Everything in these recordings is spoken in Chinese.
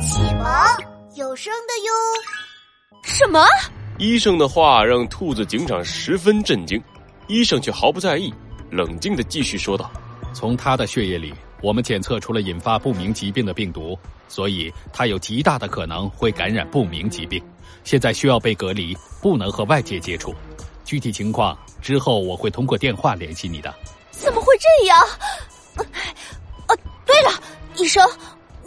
启蒙有声的哟。什么？医生的话让兔子警长十分震惊，医生却毫不在意，冷静的继续说道：“从他的血液里，我们检测出了引发不明疾病的病毒，所以他有极大的可能会感染不明疾病。现在需要被隔离，不能和外界接触。具体情况之后我会通过电话联系你的。”怎么会这样？啊，对了，医生，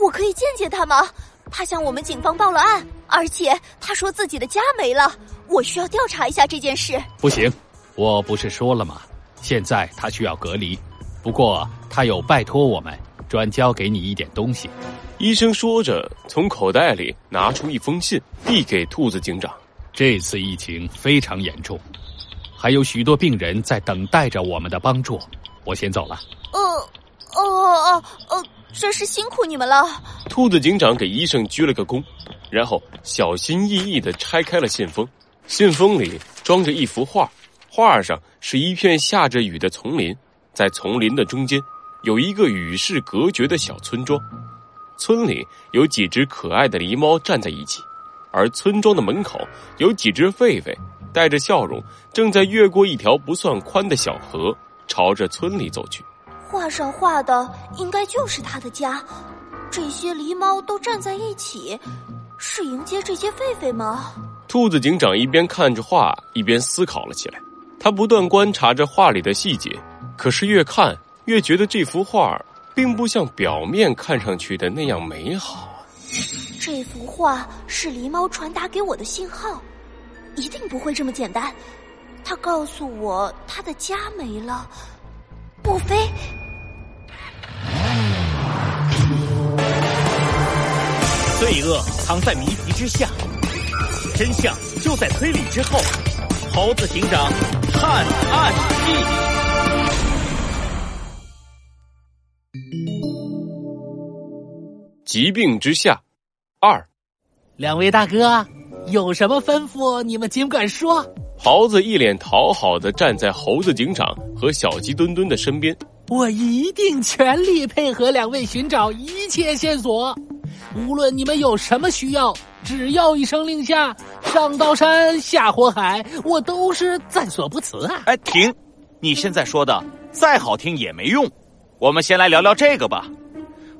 我可以见见他吗？他向我们警方报了案，而且他说自己的家没了，我需要调查一下这件事。不行，我不是说了吗？现在他需要隔离，不过他有拜托我们转交给你一点东西。医生说着，从口袋里拿出一封信，递给兔子警长。这次疫情非常严重，还有许多病人在等待着我们的帮助。我先走了。呃，哦哦哦，真是辛苦你们了。兔子警长给医生鞠了个躬，然后小心翼翼的拆开了信封。信封里装着一幅画，画上是一片下着雨的丛林，在丛林的中间有一个与世隔绝的小村庄。村里有几只可爱的狸猫站在一起，而村庄的门口有几只狒狒带着笑容，正在越过一条不算宽的小河。朝着村里走去，画上画的应该就是他的家。这些狸猫都站在一起，是迎接这些狒狒吗？兔子警长一边看着画，一边思考了起来。他不断观察着画里的细节，可是越看越觉得这幅画并不像表面看上去的那样美好。这幅画是狸猫传达给我的信号，一定不会这么简单。他告诉我，他的家没了，莫非罪恶藏在谜题之下，真相就在推理之后？猴子警长探案记，疾病之下。二，两位大哥有什么吩咐，你们尽管说。桃子一脸讨好的站在猴子警长和小鸡墩墩的身边。我一定全力配合两位寻找一切线索，无论你们有什么需要，只要一声令下，上刀山下火海，我都是在所不辞啊！哎，停！你现在说的再好听也没用。我们先来聊聊这个吧。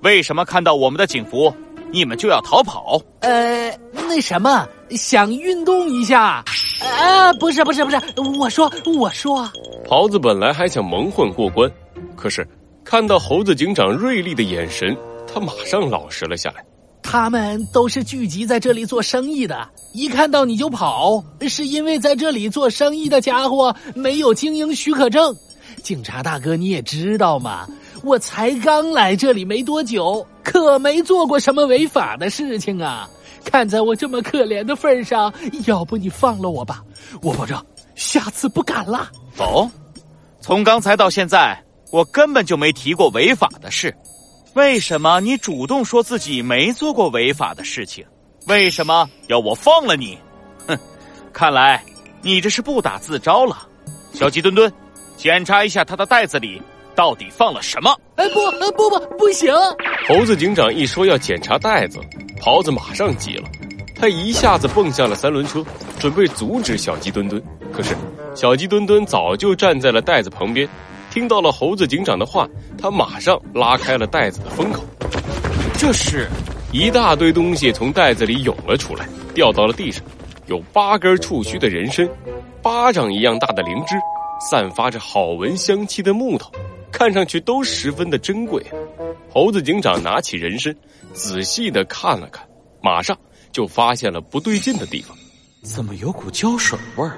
为什么看到我们的警服，你们就要逃跑？呃，那什么，想运动一下。啊，不是不是不是，我说我说，狍子本来还想蒙混过关，可是看到猴子警长锐利的眼神，他马上老实了下来。他们都是聚集在这里做生意的，一看到你就跑，是因为在这里做生意的家伙没有经营许可证。警察大哥，你也知道嘛，我才刚来这里没多久，可没做过什么违法的事情啊。看在我这么可怜的份上，要不你放了我吧，我保证下次不敢了。哦，从刚才到现在，我根本就没提过违法的事，为什么你主动说自己没做过违法的事情？为什么要我放了你？哼，看来你这是不打自招了。小鸡墩墩，检查一下他的袋子里到底放了什么？哎，不，不不，不行！猴子警长一说要检查袋子。袍子马上急了，他一下子蹦下了三轮车，准备阻止小鸡墩墩。可是，小鸡墩墩早就站在了袋子旁边，听到了猴子警长的话，他马上拉开了袋子的封口。这是一大堆东西从袋子里涌了出来，掉到了地上，有八根触须的人参，巴掌一样大的灵芝，散发着好闻香气的木头，看上去都十分的珍贵。猴子警长拿起人参。仔细的看了看，马上就发现了不对劲的地方。怎么有股胶水味儿？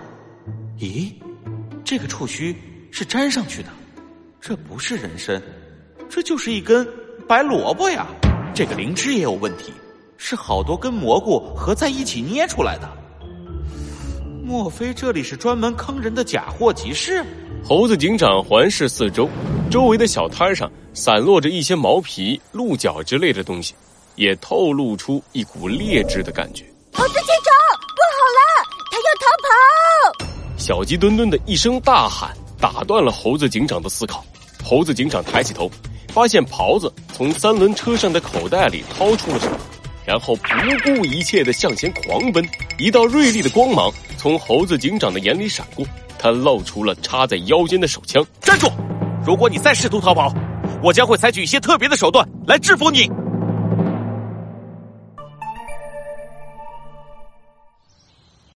咦，这个触须是粘上去的，这不是人参，这就是一根白萝卜呀。这个灵芝也有问题，是好多根蘑菇合在一起捏出来的。莫非这里是专门坑人的假货集市？猴子警长环视四周，周围的小摊上散落着一些毛皮、鹿角之类的东西。也透露出一股劣质的感觉。猴子警长，不好了，他要逃跑！小鸡墩墩的一声大喊打断了猴子警长的思考。猴子警长抬起头，发现袍子从三轮车上的口袋里掏出了什么，然后不顾一切的向前狂奔。一道锐利的光芒从猴子警长的眼里闪过，他露出了插在腰间的手枪。站住！如果你再试图逃跑，我将会采取一些特别的手段来制服你。